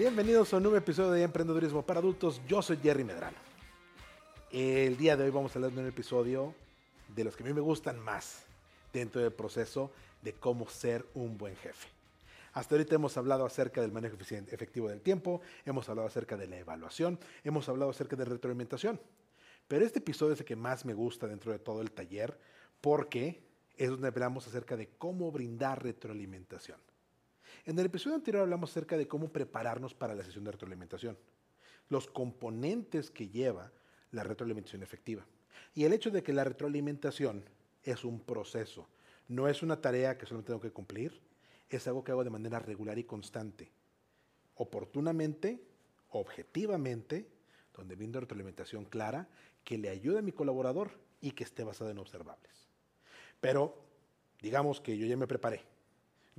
Bienvenidos a un nuevo episodio de Emprendedurismo para Adultos. Yo soy Jerry Medrano. El día de hoy vamos a hablar de un episodio de los que a mí me gustan más dentro del proceso de cómo ser un buen jefe. Hasta ahorita hemos hablado acerca del manejo efectivo del tiempo, hemos hablado acerca de la evaluación, hemos hablado acerca de retroalimentación. Pero este episodio es el que más me gusta dentro de todo el taller porque es donde hablamos acerca de cómo brindar retroalimentación. En el episodio anterior hablamos acerca de cómo prepararnos para la sesión de retroalimentación, los componentes que lleva la retroalimentación efectiva y el hecho de que la retroalimentación es un proceso, no es una tarea que solamente tengo que cumplir, es algo que hago de manera regular y constante, oportunamente, objetivamente, donde brindo retroalimentación clara que le ayude a mi colaborador y que esté basada en observables. Pero digamos que yo ya me preparé.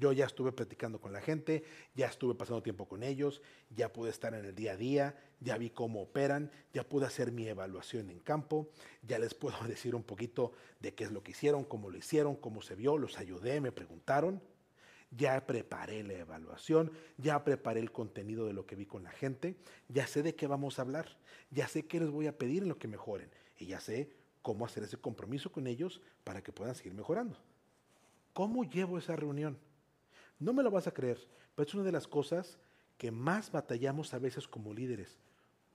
Yo ya estuve platicando con la gente, ya estuve pasando tiempo con ellos, ya pude estar en el día a día, ya vi cómo operan, ya pude hacer mi evaluación en campo, ya les puedo decir un poquito de qué es lo que hicieron, cómo lo hicieron, cómo se vio, los ayudé, me preguntaron, ya preparé la evaluación, ya preparé el contenido de lo que vi con la gente, ya sé de qué vamos a hablar, ya sé qué les voy a pedir en lo que mejoren y ya sé cómo hacer ese compromiso con ellos para que puedan seguir mejorando. ¿Cómo llevo esa reunión? No me lo vas a creer, pero es una de las cosas que más batallamos a veces como líderes.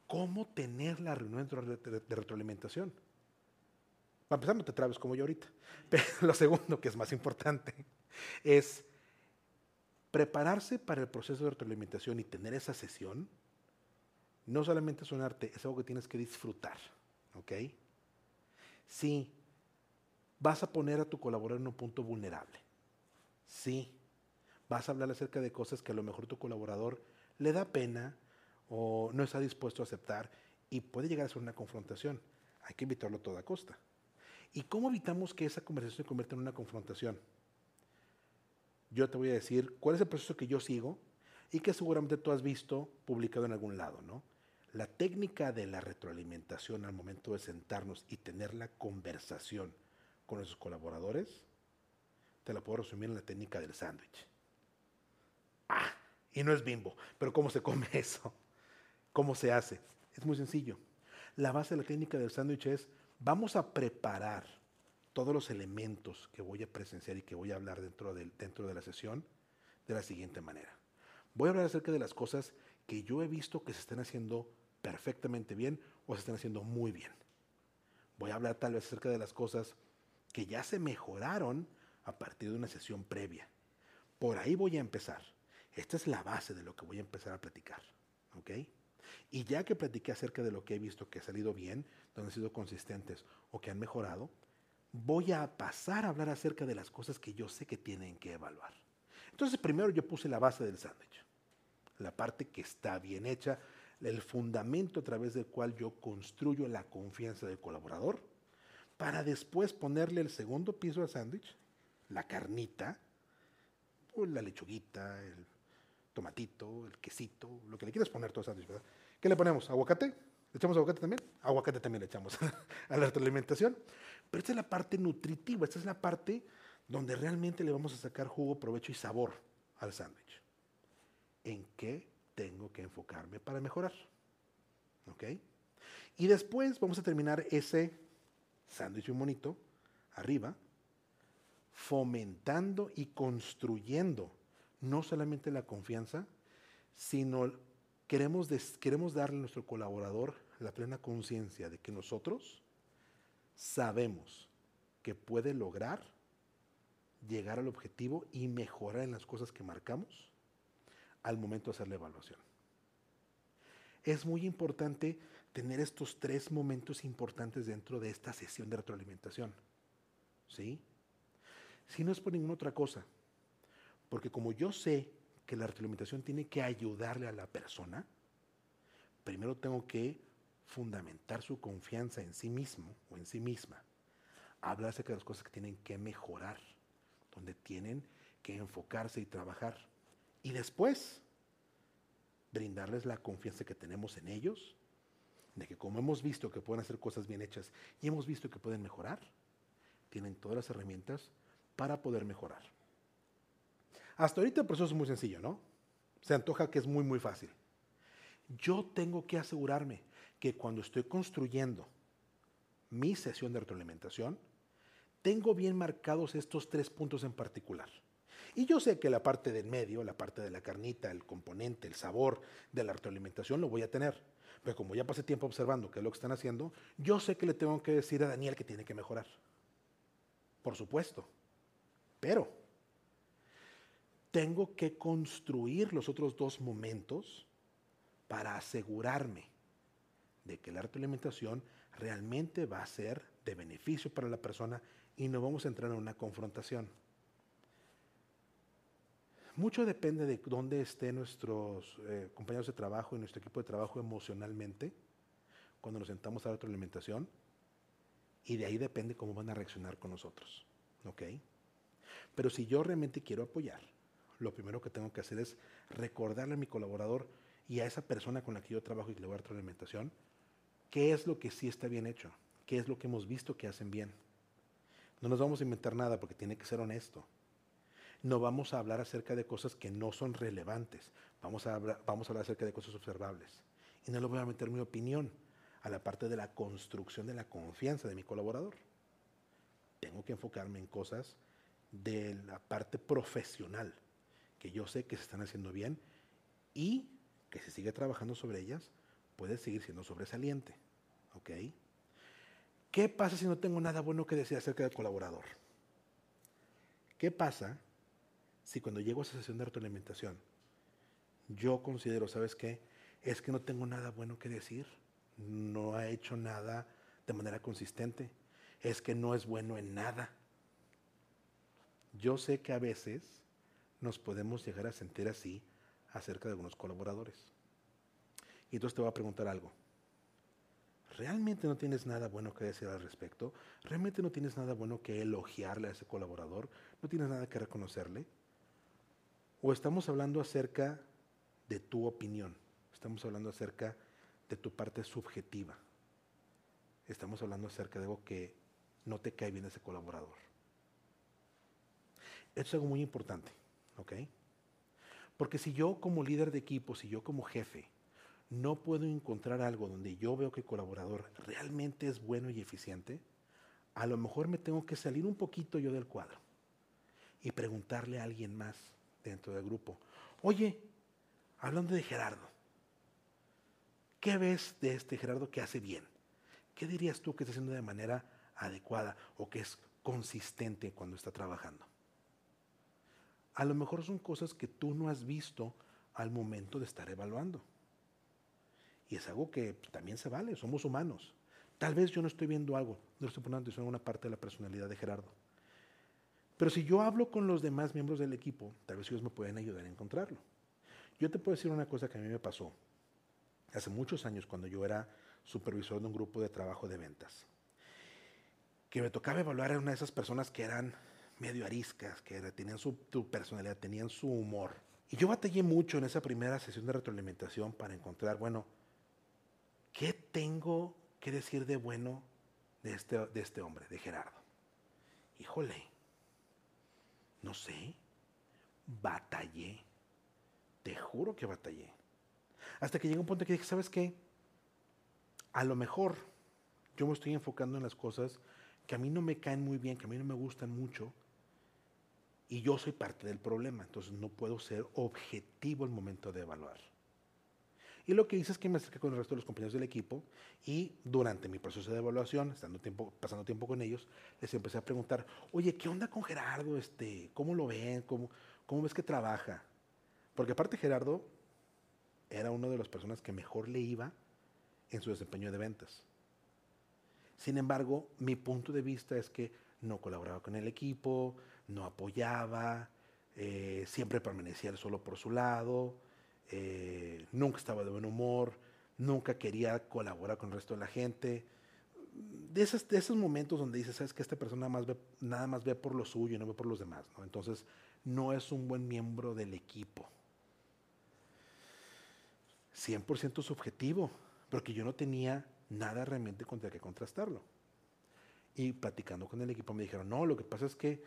¿Cómo tener la reunión de retroalimentación? Para empezar, no te trabes como yo ahorita. Pero lo segundo, que es más importante, es prepararse para el proceso de retroalimentación y tener esa sesión. No solamente es un arte, es algo que tienes que disfrutar. ¿Ok? Sí, vas a poner a tu colaborador en un punto vulnerable. Sí, vas a hablar acerca de cosas que a lo mejor tu colaborador le da pena o no está dispuesto a aceptar y puede llegar a ser una confrontación. Hay que evitarlo a toda costa. ¿Y cómo evitamos que esa conversación se convierta en una confrontación? Yo te voy a decir cuál es el proceso que yo sigo y que seguramente tú has visto publicado en algún lado, ¿no? La técnica de la retroalimentación al momento de sentarnos y tener la conversación con nuestros colaboradores, te la puedo resumir en la técnica del sándwich. Ah, y no es bimbo, pero ¿cómo se come eso? ¿Cómo se hace? Es muy sencillo. La base de la técnica del sándwich es, vamos a preparar todos los elementos que voy a presenciar y que voy a hablar dentro de, dentro de la sesión de la siguiente manera. Voy a hablar acerca de las cosas que yo he visto que se están haciendo perfectamente bien o se están haciendo muy bien. Voy a hablar tal vez acerca de las cosas que ya se mejoraron a partir de una sesión previa. Por ahí voy a empezar. Esta es la base de lo que voy a empezar a platicar. ¿Ok? Y ya que platiqué acerca de lo que he visto que ha salido bien, donde han sido consistentes o que han mejorado, voy a pasar a hablar acerca de las cosas que yo sé que tienen que evaluar. Entonces, primero yo puse la base del sándwich, la parte que está bien hecha, el fundamento a través del cual yo construyo la confianza del colaborador, para después ponerle el segundo piso al sándwich, la carnita, o la lechuguita, el tomatito, el quesito, lo que le quieras poner todo sándwich, ¿verdad? ¿Qué le ponemos? ¿Aguacate? ¿Le echamos aguacate también? Aguacate también le echamos a la alimentación. Pero esta es la parte nutritiva, esta es la parte donde realmente le vamos a sacar jugo, provecho y sabor al sándwich. ¿En qué tengo que enfocarme para mejorar. ¿Ok? Y después vamos a terminar ese sándwich bonito arriba, fomentando y construyendo no solamente la confianza, sino queremos, queremos darle a nuestro colaborador la plena conciencia de que nosotros sabemos que puede lograr llegar al objetivo y mejorar en las cosas que marcamos al momento de hacer la evaluación. Es muy importante tener estos tres momentos importantes dentro de esta sesión de retroalimentación. ¿Sí? Si no es por ninguna otra cosa, porque como yo sé que la retroalimentación tiene que ayudarle a la persona, primero tengo que fundamentar su confianza en sí mismo o en sí misma. Hablar acerca de las cosas que tienen que mejorar, donde tienen que enfocarse y trabajar. Y después, brindarles la confianza que tenemos en ellos, de que como hemos visto que pueden hacer cosas bien hechas y hemos visto que pueden mejorar, tienen todas las herramientas para poder mejorar. Hasta ahorita el proceso es muy sencillo, ¿no? Se antoja que es muy, muy fácil. yo tengo que asegurarme que cuando estoy construyendo mi sesión de retroalimentación, tengo bien marcados estos tres puntos en particular. Y yo sé que la parte del medio, la parte de la carnita, el componente, el sabor de la retroalimentación lo voy a tener. Pero como ya pasé tiempo observando qué es lo que están haciendo, yo sé que le tengo que decir a Daniel que tiene que mejorar. Por supuesto. Pero tengo que construir los otros dos momentos para asegurarme de que la retroalimentación realmente va a ser de beneficio para la persona y no vamos a entrar en una confrontación. Mucho depende de dónde estén nuestros eh, compañeros de trabajo y nuestro equipo de trabajo emocionalmente cuando nos sentamos a la retroalimentación y de ahí depende cómo van a reaccionar con nosotros. ¿Ok? Pero si yo realmente quiero apoyar, lo primero que tengo que hacer es recordarle a mi colaborador y a esa persona con la que yo trabajo y que le voy a dar retroalimentación, qué es lo que sí está bien hecho, qué es lo que hemos visto que hacen bien. No nos vamos a inventar nada porque tiene que ser honesto. No vamos a hablar acerca de cosas que no son relevantes. Vamos a hablar, vamos a hablar acerca de cosas observables. Y no le voy a meter mi opinión a la parte de la construcción de la confianza de mi colaborador. Tengo que enfocarme en cosas de la parte profesional, que yo sé que se están haciendo bien y que si sigue trabajando sobre ellas, puede seguir siendo sobresaliente. ¿Ok? ¿Qué pasa si no tengo nada bueno que decir acerca del colaborador? ¿Qué pasa si cuando llego a esa sesión de retroalimentación, yo considero, ¿sabes qué? Es que no tengo nada bueno que decir, no ha hecho nada de manera consistente, es que no es bueno en nada. Yo sé que a veces nos podemos llegar a sentir así acerca de algunos colaboradores. Y entonces te voy a preguntar algo. ¿Realmente no tienes nada bueno que decir al respecto? ¿Realmente no tienes nada bueno que elogiarle a ese colaborador? ¿No tienes nada que reconocerle? ¿O estamos hablando acerca de tu opinión? Estamos hablando acerca de tu parte subjetiva. Estamos hablando acerca de algo que no te cae bien ese colaborador. Esto es algo muy importante, ¿ok? Porque si yo como líder de equipo, si yo como jefe, no puedo encontrar algo donde yo veo que el colaborador realmente es bueno y eficiente, a lo mejor me tengo que salir un poquito yo del cuadro y preguntarle a alguien más dentro del grupo, oye, hablando de Gerardo, ¿qué ves de este Gerardo que hace bien? ¿Qué dirías tú que está haciendo de manera adecuada o que es consistente cuando está trabajando? A lo mejor son cosas que tú no has visto al momento de estar evaluando. Y es algo que también se vale, somos humanos. Tal vez yo no estoy viendo algo, no estoy poniendo atención a una parte de la personalidad de Gerardo. Pero si yo hablo con los demás miembros del equipo, tal vez ellos me pueden ayudar a encontrarlo. Yo te puedo decir una cosa que a mí me pasó hace muchos años cuando yo era supervisor de un grupo de trabajo de ventas. Que me tocaba evaluar a una de esas personas que eran medio ariscas, que tenían su, personalidad, tenían su humor. Y yo batallé mucho en esa primera sesión de retroalimentación para encontrar, bueno, ¿qué tengo que decir de bueno de este, de este hombre, de Gerardo? Híjole, no sé, batallé. Te juro que batallé. Hasta que llegó un punto que dije, ¿sabes qué? A lo mejor yo me estoy enfocando en las cosas que a mí no me caen muy bien, que a mí no me gustan mucho, y yo soy parte del problema, entonces no puedo ser objetivo el momento de evaluar. Y lo que hice es que me acerqué con el resto de los compañeros del equipo y durante mi proceso de evaluación, estando tiempo, pasando tiempo con ellos, les empecé a preguntar, oye, ¿qué onda con Gerardo? Este, ¿Cómo lo ven? ¿Cómo, ¿Cómo ves que trabaja? Porque aparte Gerardo era una de las personas que mejor le iba en su desempeño de ventas. Sin embargo, mi punto de vista es que no colaboraba con el equipo, no apoyaba, eh, siempre permanecía solo por su lado, eh, nunca estaba de buen humor, nunca quería colaborar con el resto de la gente. De esos, de esos momentos donde dices, sabes que esta persona más ve, nada más ve por lo suyo y no ve por los demás. Entonces, no es un buen miembro del equipo. 100% subjetivo, porque yo no tenía nada realmente contra que contrastarlo. Y platicando con el equipo me dijeron, no, lo que pasa es que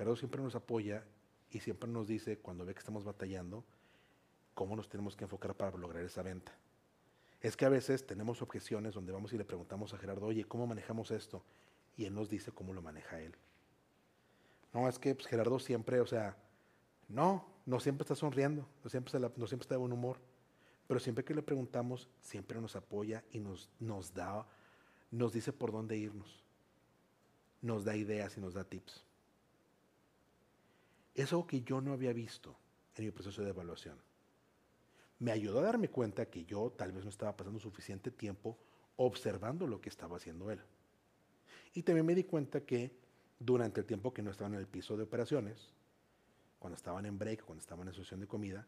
Gerardo siempre nos apoya y siempre nos dice, cuando ve que estamos batallando, cómo nos tenemos que enfocar para lograr esa venta. Es que a veces tenemos objeciones donde vamos y le preguntamos a Gerardo, oye, ¿cómo manejamos esto? Y él nos dice cómo lo maneja él. No, es que pues, Gerardo siempre, o sea, no, no siempre está sonriendo, no siempre, no siempre está de buen humor, pero siempre que le preguntamos, siempre nos apoya y nos, nos da, nos dice por dónde irnos, nos da ideas y nos da tips. Es algo que yo no había visto en mi proceso de evaluación. Me ayudó a darme cuenta que yo tal vez no estaba pasando suficiente tiempo observando lo que estaba haciendo él. Y también me di cuenta que durante el tiempo que no estaban en el piso de operaciones, cuando estaban en break, cuando estaban en sesión de comida,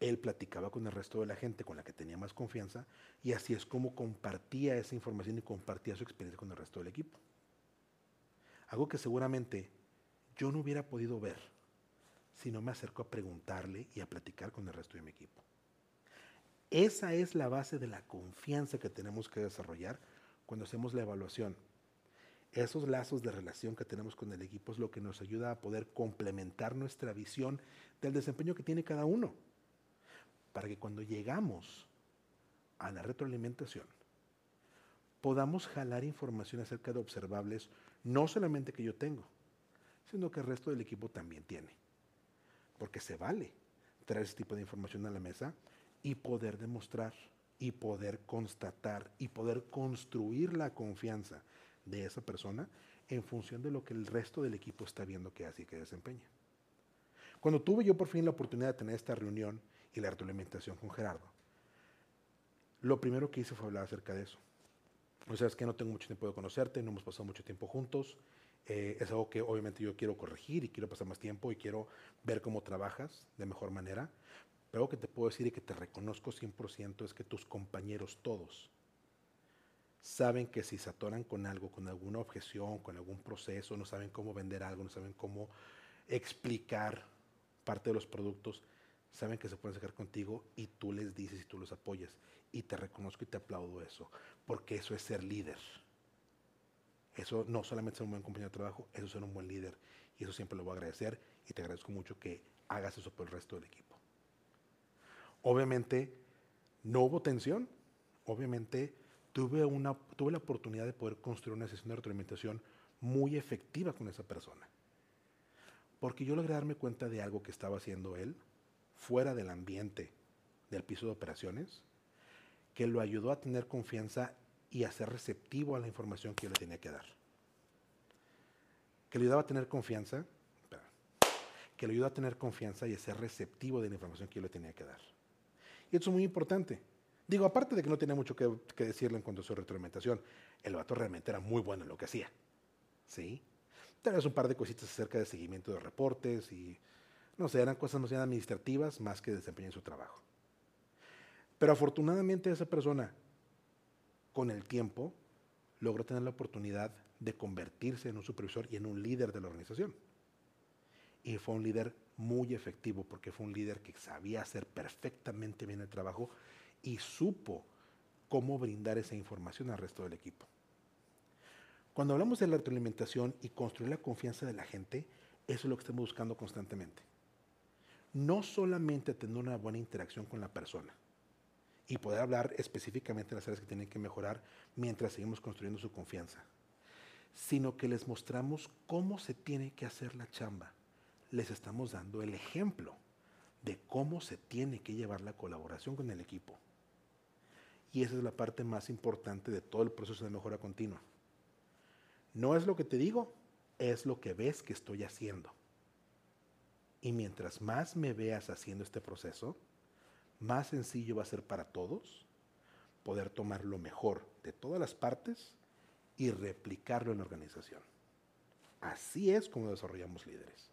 él platicaba con el resto de la gente con la que tenía más confianza y así es como compartía esa información y compartía su experiencia con el resto del equipo. Algo que seguramente yo no hubiera podido ver si no me acerco a preguntarle y a platicar con el resto de mi equipo. Esa es la base de la confianza que tenemos que desarrollar cuando hacemos la evaluación esos lazos de relación que tenemos con el equipo es lo que nos ayuda a poder complementar nuestra visión del desempeño que tiene cada uno. Para que cuando llegamos a la retroalimentación, podamos jalar información acerca de observables, no solamente que yo tengo, sino que el resto del equipo también tiene. Porque se vale traer ese tipo de información a la mesa y poder demostrar y poder constatar y poder construir la confianza de esa persona en función de lo que el resto del equipo está viendo que hace y que desempeña. Cuando tuve yo por fin la oportunidad de tener esta reunión y la retroalimentación con Gerardo, lo primero que hice fue hablar acerca de eso. O sea, es que no tengo mucho tiempo de conocerte, no hemos pasado mucho tiempo juntos, eh, es algo que obviamente yo quiero corregir y quiero pasar más tiempo y quiero ver cómo trabajas de mejor manera. Pero algo que te puedo decir y que te reconozco 100% es que tus compañeros todos saben que si se atoran con algo, con alguna objeción, con algún proceso, no saben cómo vender algo, no saben cómo explicar parte de los productos, saben que se pueden sacar contigo y tú les dices y tú los apoyas. Y te reconozco y te aplaudo eso, porque eso es ser líder. Eso no solamente ser un buen compañero de trabajo, eso es ser un buen líder. Y eso siempre lo voy a agradecer y te agradezco mucho que hagas eso por el resto del equipo. Obviamente, no hubo tensión. Obviamente, tuve, una, tuve la oportunidad de poder construir una sesión de retroalimentación muy efectiva con esa persona. Porque yo logré darme cuenta de algo que estaba haciendo él fuera del ambiente del piso de operaciones, que lo ayudó a tener confianza y a ser receptivo a la información que yo le tenía que dar. Que le ayudaba a tener confianza, que le ayudó a tener confianza y a ser receptivo de la información que yo le tenía que dar. Y esto es muy importante, Digo, aparte de que no tenía mucho que, decirle en cuanto a su retroalimentación, el vato realmente era muy bueno en lo que hacía. ¿Sí? Tal un par de cositas acerca de seguimiento de reportes y, no sé, eran cosas más bien administrativas más que desempeñar su trabajo. Pero afortunadamente esa persona, con el tiempo, logró tener la oportunidad de convertirse en un supervisor y en un líder de la organización. Y fue un líder muy efectivo porque fue un líder que sabía hacer perfectamente bien el trabajo y supo cómo brindar esa información al resto del equipo. Cuando hablamos de la retroalimentación y construir la confianza de la gente, eso es lo que estamos buscando constantemente. No solamente tener una buena interacción con la persona y poder hablar específicamente de las áreas que tienen que mejorar mientras seguimos construyendo su confianza, sino que les mostramos cómo se tiene que hacer la chamba. Les estamos dando el ejemplo de cómo se tiene que llevar la colaboración con el equipo. Y esa es la parte más importante de todo el proceso de mejora continua. No es lo que te digo, es lo que ves que estoy haciendo. Y mientras más me veas haciendo este proceso, más sencillo va a ser para todos poder tomar lo mejor de todas las partes y replicarlo en la organización. Así es como desarrollamos líderes.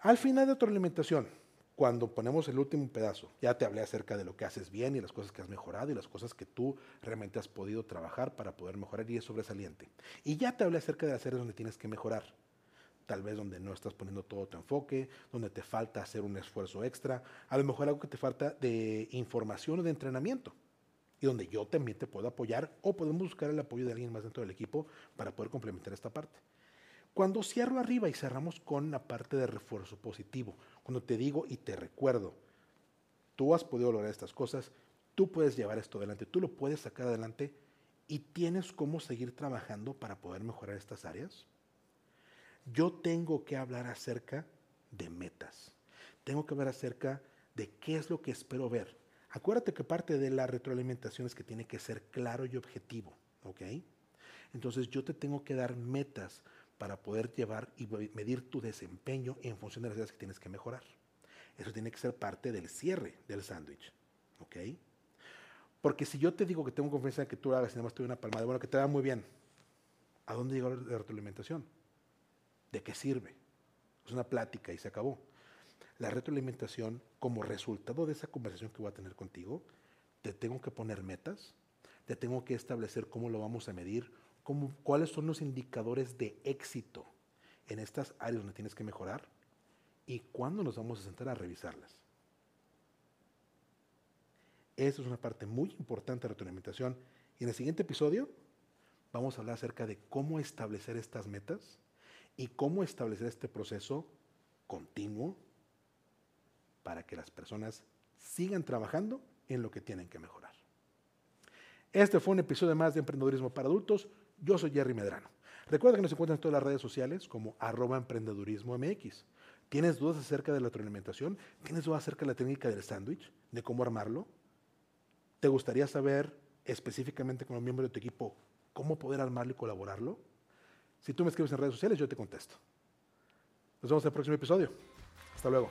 Al final de tu alimentación, cuando ponemos el último pedazo, ya te hablé acerca de lo que haces bien y las cosas que has mejorado y las cosas que tú realmente has podido trabajar para poder mejorar y es sobresaliente. Y ya te hablé acerca de las áreas donde tienes que mejorar. Tal vez donde no estás poniendo todo tu enfoque, donde te falta hacer un esfuerzo extra, a lo mejor algo que te falta de información o de entrenamiento y donde yo también te puedo apoyar o podemos buscar el apoyo de alguien más dentro del equipo para poder complementar esta parte. Cuando cierro arriba y cerramos con la parte de refuerzo positivo, cuando te digo y te recuerdo, tú has podido lograr estas cosas, tú puedes llevar esto adelante, tú lo puedes sacar adelante y tienes cómo seguir trabajando para poder mejorar estas áreas. Yo tengo que hablar acerca de metas. Tengo que hablar acerca de qué es lo que espero ver. Acuérdate que parte de la retroalimentación es que tiene que ser claro y objetivo, ¿ok? Entonces yo te tengo que dar metas para poder llevar y medir tu desempeño en función de las áreas que tienes que mejorar. Eso tiene que ser parte del cierre del sándwich, ¿ok? Porque si yo te digo que tengo confianza en que tú lo hagas y nada más tuve una palmada, bueno, que te va muy bien, ¿a dónde llegó la retroalimentación? ¿De qué sirve? Es una plática y se acabó. La retroalimentación, como resultado de esa conversación que voy a tener contigo, te tengo que poner metas, te tengo que establecer cómo lo vamos a medir, cómo, cuáles son los indicadores de éxito en estas áreas donde tienes que mejorar y cuándo nos vamos a sentar a revisarlas. Esa es una parte muy importante de la retroalimentación. Y en el siguiente episodio vamos a hablar acerca de cómo establecer estas metas y cómo establecer este proceso continuo para que las personas sigan trabajando en lo que tienen que mejorar. Este fue un episodio más de Emprendedurismo para Adultos. Yo soy Jerry Medrano. Recuerda que nos encuentran en todas las redes sociales como arroba emprendedurismo MX. ¿Tienes dudas acerca de la retroalimentación? ¿Tienes dudas acerca de la técnica del sándwich? ¿De cómo armarlo? ¿Te gustaría saber específicamente como miembro de tu equipo cómo poder armarlo y colaborarlo? Si tú me escribes en redes sociales, yo te contesto. Nos vemos en el próximo episodio. Hasta luego.